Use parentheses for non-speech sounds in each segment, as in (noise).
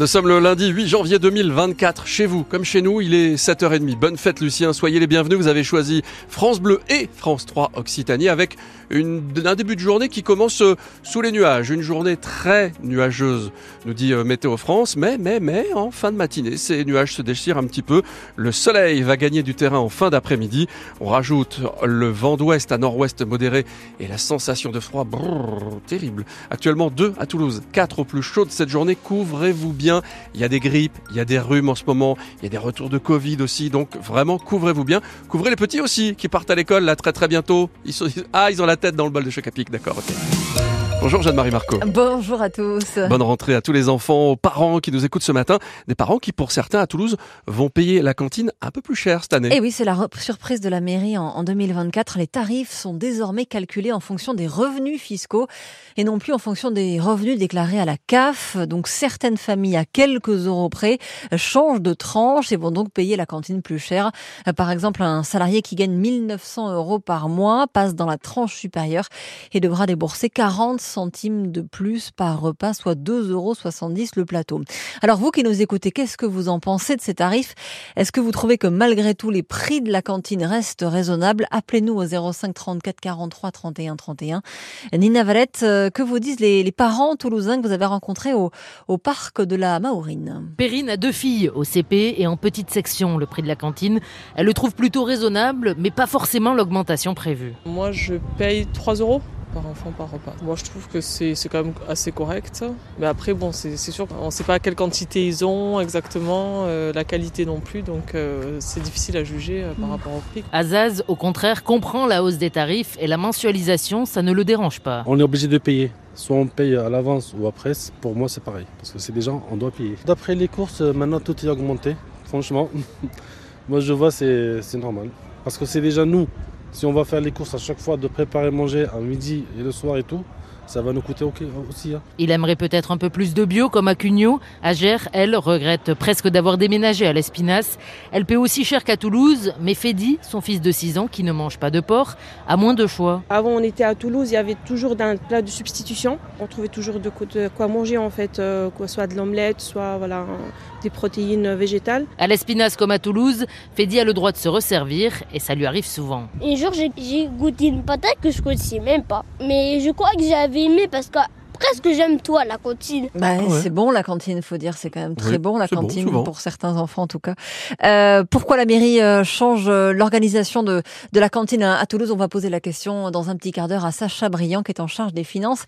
Nous sommes le lundi 8 janvier 2024. Chez vous, comme chez nous, il est 7h30. Bonne fête, Lucien. Soyez les bienvenus. Vous avez choisi France Bleu et France 3 Occitanie avec un début de journée qui commence euh, sous les nuages. Une journée très nuageuse, nous dit euh, Météo France. Mais, mais, mais, en fin de matinée, ces nuages se déchirent un petit peu. Le soleil va gagner du terrain en fin d'après-midi. On rajoute le vent d'ouest à nord-ouest modéré et la sensation de froid brrr, terrible. Actuellement 2 à Toulouse, 4 au plus chaud de cette journée. Couvrez-vous bien il y a des grippes, il y a des rhumes en ce moment, il y a des retours de Covid aussi. Donc vraiment, couvrez-vous bien. Couvrez les petits aussi qui partent à l'école là très très bientôt. Ah, ils ont la tête dans le bol de choc à pic, d'accord. ok. Bonjour Jeanne-Marie Marco. Bonjour à tous. Bonne rentrée à tous les enfants, aux parents qui nous écoutent ce matin. Des parents qui, pour certains à Toulouse, vont payer la cantine un peu plus cher cette année. Et oui, c'est la surprise de la mairie en, en 2024. Les tarifs sont désormais calculés en fonction des revenus fiscaux et non plus en fonction des revenus déclarés à la CAF. Donc certaines familles, à quelques euros près, changent de tranche et vont donc payer la cantine plus cher. Par exemple, un salarié qui gagne 1900 euros par mois passe dans la tranche supérieure et devra débourser 40 centimes de plus par repas, soit 2,70 euros le plateau. Alors vous qui nous écoutez, qu'est-ce que vous en pensez de ces tarifs? Est-ce que vous trouvez que malgré tout les prix de la cantine restent raisonnables? Appelez-nous au 05 34 43 31 31. Nina Valette, euh, que vous disent les, les parents toulousains que vous avez rencontrés au, au parc de la Maurine? Perrine a deux filles au CP et en petite section le prix de la cantine. Elle le trouve plutôt raisonnable, mais pas forcément l'augmentation prévue. Moi, je paye 3 euros par enfant par repas. Moi je trouve que c'est quand même assez correct. Mais après bon c'est sûr on ne sait pas quelle quantité ils ont exactement, euh, la qualité non plus, donc euh, c'est difficile à juger euh, par Mm. rapport au prix. Azaz, au contraire, comprend la hausse des tarifs et la mensualisation, ça ne le dérange pas. On est obligé de payer. Soit on paye à l'avance ou après, pour moi c'est pareil. Parce que c'est des gens, on doit payer. D'après les courses, maintenant tout est augmenté. (laughs) Franchement, (laughs) moi je vois c'est c'est normal. Parce que c'est déjà nous. Si on va faire les courses à chaque fois de préparer manger à midi et le soir et tout, ça va nous coûter aussi. hein. Il aimerait peut-être un peu plus de bio comme à Cugnot. Agère, elle, regrette presque d'avoir déménagé à l'Espinasse. Elle paie aussi cher qu'à Toulouse, mais Fedi, son fils de 6 ans qui ne mange pas de porc, a moins de choix. Avant, on était à Toulouse, il y avait toujours un plat de substitution. On trouvait toujours de quoi, de quoi manger, en fait, euh, quoi, soit de l'omelette, soit voilà, des protéines végétales. À l'Espinasse comme à Toulouse, Fedi a le droit de se resservir et ça lui arrive souvent. Un jour, j'ai- goûté une patate que je connaissais même pas. Mais je crois que j'avais aimé parce que presque j'aime toi, la cantine. Bah, Ah ouais. C'est bon la cantine, faut dire, c'est quand même très Oui, bon la bon, cantine pour certains enfants en tout cas. Euh, pourquoi la mairie euh, change euh, l'organisation de, de la cantine à, à Toulouse? On va poser la question dans un petit quart d'heure à Sacha Briand qui est en charge des finances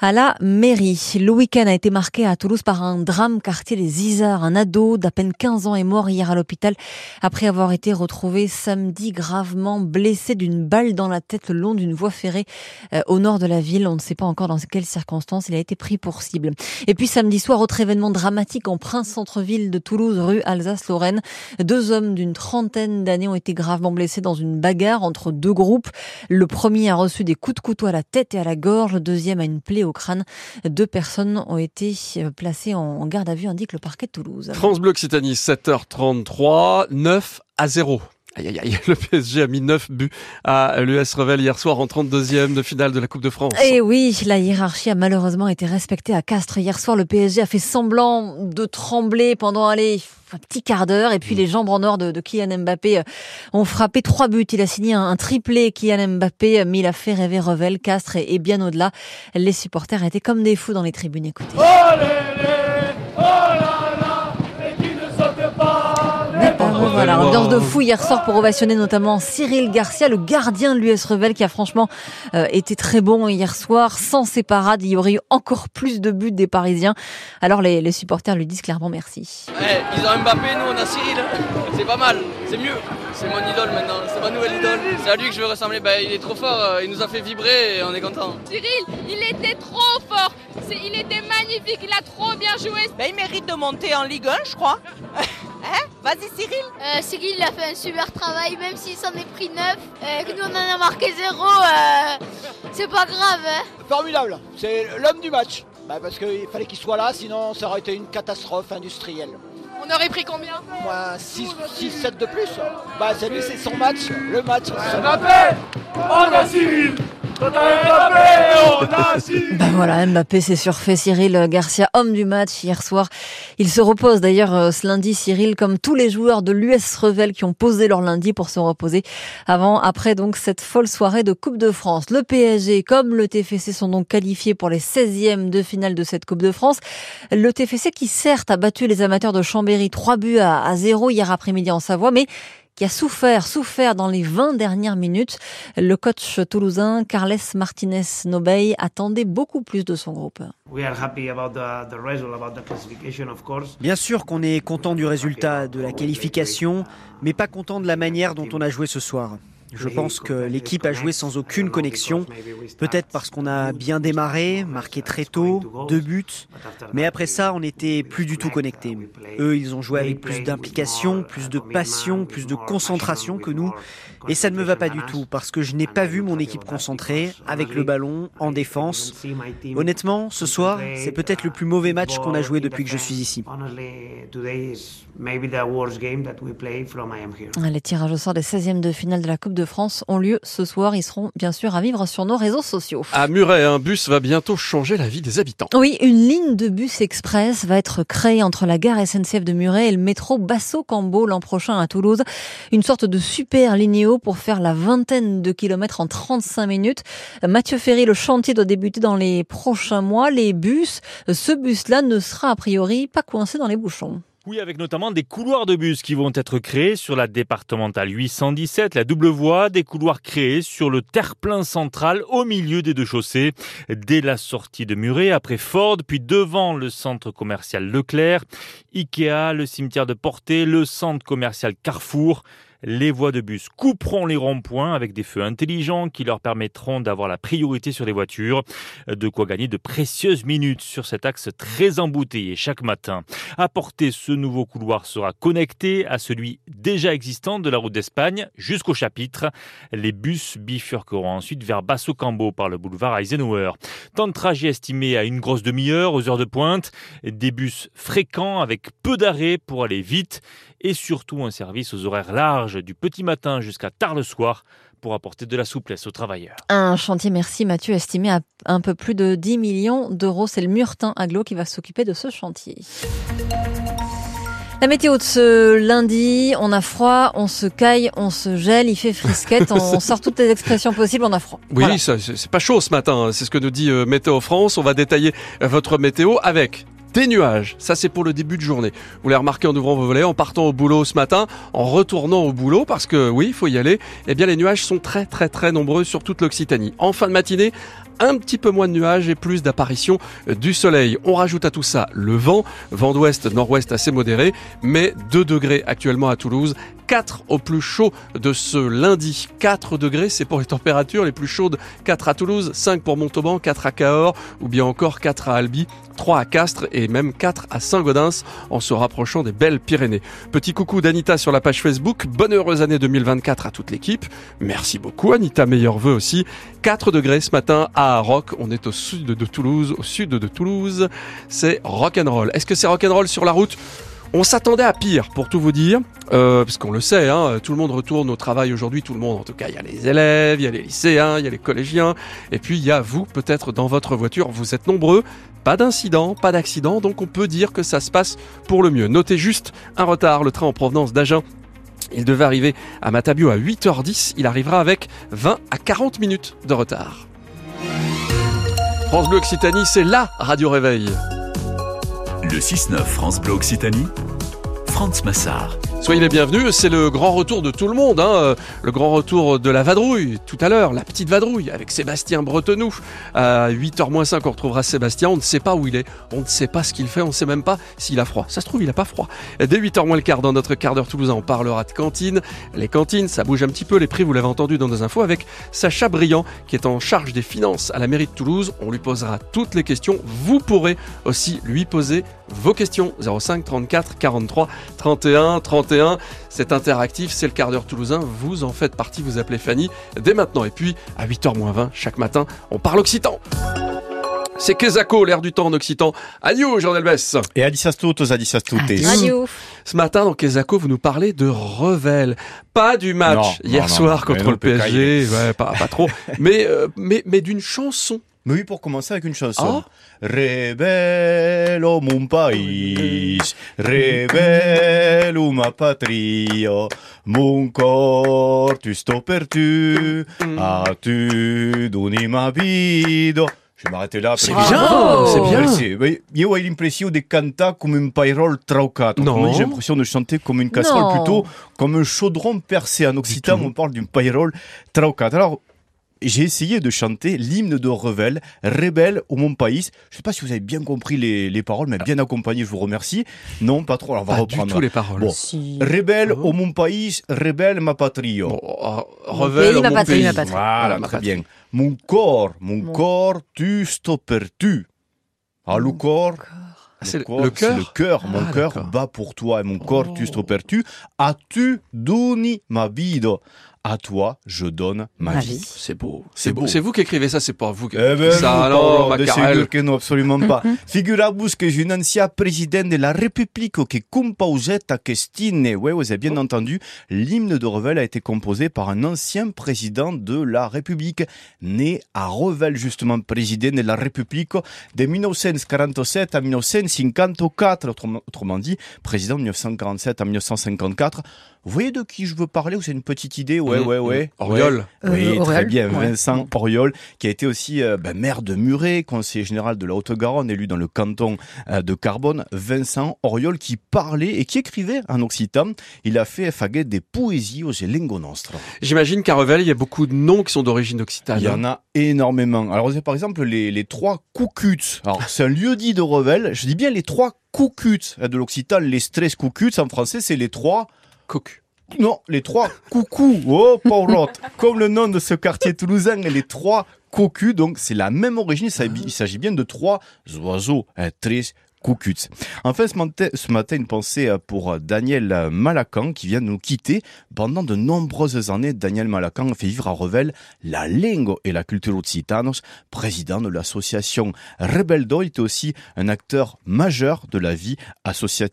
à la mairie. Le week-end a été marqué à Toulouse par un drame quartier des Isards. Un ado d'à peine 15 ans est mort hier à l'hôpital après avoir été retrouvé samedi gravement blessé d'une balle dans la tête le long d'une voie ferrée euh, au nord de la ville. On ne sait pas encore dans quelles circonstances il a été pris pour cible. Et puis samedi soir, autre événement dramatique en Prince Centre-Ville de Toulouse, rue Alsace-Lorraine. Deux hommes d'une trentaine d'années ont été gravement blessés dans une bagarre entre deux groupes. Le premier a reçu des coups de couteau à la tête et à la gorge. Le deuxième a une plaie au crâne. Deux personnes ont été euh, placées en garde à vue, indique le parquet de Toulouse. France Bleu Occitanie, 7h33, 9 à 0. Aïe, aïe, aïe, (laughs) le PSG a mis 9 buts à l'US Revel hier soir en 32e de finale de la Coupe de France. Et oui, la hiérarchie a malheureusement été respectée à Castres. Hier soir, le PSG a fait semblant de trembler pendant allez, un petit quart d'heure. Et puis les jambes en or de, de Kylian Mbappé euh, ont frappé trois buts. Il a signé un, un triplé, Kylian Mbappé, euh, mais il a fait rêver Revel, Castres et, et bien au-delà. Les supporters étaient comme des fous dans les tribunes. Écoutez. Voilà, ambiance de fou hier soir pour ovationner notamment Cyril Garcia, le gardien de l'US Revel qui a franchement euh, été très bon hier soir. Sans ses parades, il y aurait eu encore plus de buts des Parisiens. Alors les, les supporters lui disent clairement merci. Eh, ils ont Mbappé, nous on a Cyril. C'est pas mal, c'est mieux. C'est mon idole maintenant, c'est ma nouvelle idole. C'est à lui que je veux ressembler. Bah, il est trop fort, euh, il nous a fait vibrer et on est content. Cyril, il était trop fort. Il était magnifique, il a trop bien joué. Ben, il mérite de monter en Ligue 1, je crois. (laughs) hein? Vas-y, Cyril. Euh, Cyril il a fait un super travail, même s'il s'en est pris 9, que nous on en a marqué 0, euh, c'est pas grave. Hein. Formidable, c'est l'homme du match. Bah, parce qu'il fallait qu'il soit là, sinon ça aurait été une catastrophe industrielle. On aurait pris combien? Moins 6-7 de plus. Bah c'est lui, c'est son match, le match. Mbappé On a Cyril Ben voilà, Mbappé s'est surfait Cyril Garcia, homme du match hier soir. Il se repose d'ailleurs euh, ce lundi, Cyril, comme tous les joueurs de l'US Revel qui ont posé leur lundi pour se reposer avant, après donc cette folle soirée de Coupe de France. Le PSG comme le TFC sont donc qualifiés pour les 16e de finale de cette Coupe de France. Le TFC qui certes a battu les amateurs de Chambéry 3 buts à, à 0 hier après-midi en Savoie, mais qui a souffert, souffert dans les 20 dernières minutes. Le coach toulousain Carles Martinez Nobey attendait beaucoup plus de son groupe. Bien sûr qu'on est content du résultat de la qualification, mais pas content de la manière dont on a joué ce soir. Je pense que l'équipe a joué sans aucune connexion, peut-être parce qu'on a bien démarré, marqué très tôt, deux buts, mais après ça, on n'était plus du tout connectés. Eux, ils ont joué avec plus d'implication, plus de passion, plus de concentration que nous, et ça ne me va pas du tout, parce que je n'ai pas vu mon équipe concentrée, avec le ballon, en défense. Honnêtement, ce soir, c'est peut-être le plus mauvais match qu'on a joué depuis que je suis ici. Les tirages au sort des 16e de finale de la Coupe de France ont lieu ce soir. Ils seront bien sûr à vivre sur nos réseaux sociaux. À Muret, un bus va bientôt changer la vie des habitants. Oui, une ligne de bus express va être créée entre la gare SNCF de Muret et le métro Basso-Cambo l'an prochain à Toulouse. Une sorte de super linéo pour faire la vingtaine de kilomètres en 35 minutes. Mathieu Ferry, le chantier doit débuter dans les prochains mois. Les bus, ce bus-là ne sera a priori pas coincé dans les bouchons. Oui, avec notamment des couloirs de bus qui vont être créés sur la départementale 817, la double voie, des couloirs créés sur le terre-plein central au milieu des deux chaussées, dès la sortie de Muret, après Ford, puis devant le centre commercial Leclerc, Ikea, le cimetière de Portée, le centre commercial Carrefour. Les voies de bus couperont les ronds-points avec des feux intelligents qui leur permettront d'avoir la priorité sur les voitures. De quoi gagner de précieuses minutes sur cet axe très embouteillé chaque matin. Apporter ce nouveau couloir sera connecté à celui déjà existant de la route d'Espagne jusqu'au chapitre. Les bus bifurqueront ensuite vers Basso Cambo par le boulevard Eisenhower. Temps de trajet estimé à une grosse demi-heure aux heures de pointe. Des bus fréquents avec peu d'arrêts pour aller vite et surtout un service aux horaires larges du petit matin jusqu'à tard le soir pour apporter de la souplesse aux travailleurs. Un chantier, merci Mathieu, estimé à un peu plus de 10 millions d'euros. C'est le Murtin Aglo qui va s'occuper de ce chantier. La météo de ce lundi, on a froid, on se caille, on se gèle, il fait frisquette, (laughs) on sort toutes les expressions possibles, on a froid. Oui, voilà. c'est pas chaud ce matin, c'est ce que nous dit euh, Météo France. On va détailler euh, votre météo avec des nuages. Ça, c'est pour le début de journée. Vous l'avez remarqué en ouvrant vos volets, en partant au boulot ce matin, en retournant au boulot, parce que oui, il faut y aller. Eh bien, les nuages sont très, très, très nombreux sur toute l'Occitanie. En fin de matinée, un petit peu moins de nuages et plus d'apparition du soleil. On rajoute à tout ça le vent, vent d'ouest, nord-ouest assez modéré, mais 2 degrés actuellement à Toulouse, 4 au plus chaud de ce lundi. 4 degrés, c'est pour les températures les plus chaudes. 4 à Toulouse, 5 pour Montauban, 4 à Cahors, ou bien encore 4 à Albi, 3 à Castres et même 4 à Saint-Gaudens en se rapprochant des belles Pyrénées. Petit coucou d'Anita sur la page Facebook. Bonne heureuse année 2024 à toute l'équipe. Merci beaucoup Anita, meilleurs vœux aussi. 4 degrés ce matin à Rock. On est au sud de Toulouse, au sud de Toulouse. C'est rock'n'roll. Est-ce que c'est rock'n'roll sur la route? On s'attendait à pire, pour tout vous dire, euh, parce qu'on le sait, hein, tout le monde retourne au travail aujourd'hui, tout le monde, en tout cas, il y a les élèves, il y a les lycéens, il y a les collégiens, et puis il y a vous, peut-être dans votre voiture, vous êtes nombreux, pas d'incident, pas d'accident, donc on peut dire que ça se passe pour le mieux. Notez juste un retard, le train en provenance d'Agen il devait arriver à Matabio à 8h10, il arrivera avec 20 à 40 minutes de retard. France Bleu Occitanie, c'est la radio réveil. Le 6-9 France Bleu Occitanie, France Massard. Soyez les bienvenus, c'est le grand retour de tout le monde, hein. le grand retour de la vadrouille, tout à l'heure, la petite vadrouille avec Sébastien Bretenoux. À 8h-5, on retrouvera Sébastien, on ne sait pas où il est, on ne sait pas ce qu'il fait, on ne sait même pas s'il a froid. Ça se trouve, il n'a pas froid. Dès 8h le quart, dans notre quart d'heure toulousain, on parlera de cantine. Les cantines, ça bouge un petit peu, les prix, vous l'avez entendu dans nos infos, avec Sacha Briand, qui est en charge des finances à la mairie de Toulouse. On lui posera toutes les questions. Vous pourrez aussi lui poser vos questions. 05 34 43 31 31 c'est interactif, c'est le quart d'heure toulousain. Vous en faites partie, vous appelez Fanny dès maintenant. Et puis, à 8h20 chaque matin, on parle occitan. C'est Kezako, l'air du temps en occitan. Adieu, Jean Delbès. Et adissas tutos, adissas tutes. Adieu. Ce matin, dans Kezako, vous nous parlez de Revel. Pas du match Non, hier non, soir non. contre Mais le PSG. Ouais, pas, pas trop. (laughs) mais, euh, mais, mais d'une chanson. Mais oui, pour commencer avec une chanson. Ah. Rebello mon país, rebello ma patria, mon corps tu sto per tu, Mm. as-tu donné ma vida? Je vais m'arrêter là. C'est bien, c'est bien. Merci. Mais Io ho l'impression de cantar comme un pairol traucato. Non. Autrement dit, J'ai l'impression de chanter comme une casserole, Non. plutôt comme un chaudron percé. En occitan, on parle d'une pairol traucato. Alors, j'ai essayé de chanter l'hymne de Revel, Rebelle au mon pays. Je sais pas si vous avez bien compris les, les paroles, mais bien accompagné, je vous remercie. Non, pas trop, alors on va Pas du reprendre. tout les paroles. Bon. Si. Rebelle Oh. au mon pays, rebelle ma patrie. Bon, euh, Revel, ma mon patrie, pays. ma patrie. Voilà, ma très patrie. bien. Mon corps, mon, Mon- corps, tu sto per tu. Ah, le corps, Ah, c'est le- corps, le cœur le cœur. Mon Ah, cœur bat pour toi et mon corps, tu Oh. sto per tu. As-tu donné ma vida? À toi, je donne ma, Ma vie. vie. C'est beau. C'est beau. C'est vous qui écrivez ça, c'est pas vous qui Eh ben, ça. Alors, Macarel. que non, absolument pas. (laughs) Figurez-vous que un ancien président de la République qui composait à Christine, ouais, vous avez bien entendu, l'hymne de Revel a été composé par un ancien président de la République, né à Revel, justement, président de la République de 1947 à 1954, autrement, autrement dit, président de 1947 à 1954. Vous voyez de qui je veux parler ou c'est une petite idée Ouais, Ouais, ouais. Auriol. Ouais. Oui, Euh, très Auriol, bien. ouais. Vincent Auriol, qui a été aussi euh, ben, maire de Muret, conseiller général de la Haute-Garonne, élu dans le canton euh, de Carbone. Vincent Auriol qui parlait et qui écrivait en occitan. Il a fait faguer des poésies aux Lingo Nostra. J'imagine qu'à Revel, il y a beaucoup de noms qui sont d'origine occitane. Il y en a énormément. Alors, vous avez par exemple les, les trois coucuts. Alors, (laughs) c'est un lieu dit de Revel. Je dis bien les trois coucuts de l'occitan. Les stress coucuts, en français, c'est les trois Cocu. Non, les trois coucous. Oh. (laughs) Comme le nom de ce quartier toulousain, les trois cocus. Donc, c'est la même origine. Il s'agit- bien de trois oiseaux, hein, tres coucuts. Enfin, ce matin, ce matin, une pensée euh, pour euh, Daniel euh, Malacan qui vient de nous quitter. Pendant de nombreuses années, Daniel Malacan a fait vivre à Revel la langue et la culture occitanos. Président de l'association Rebeldo, il était aussi un acteur majeur de la vie associative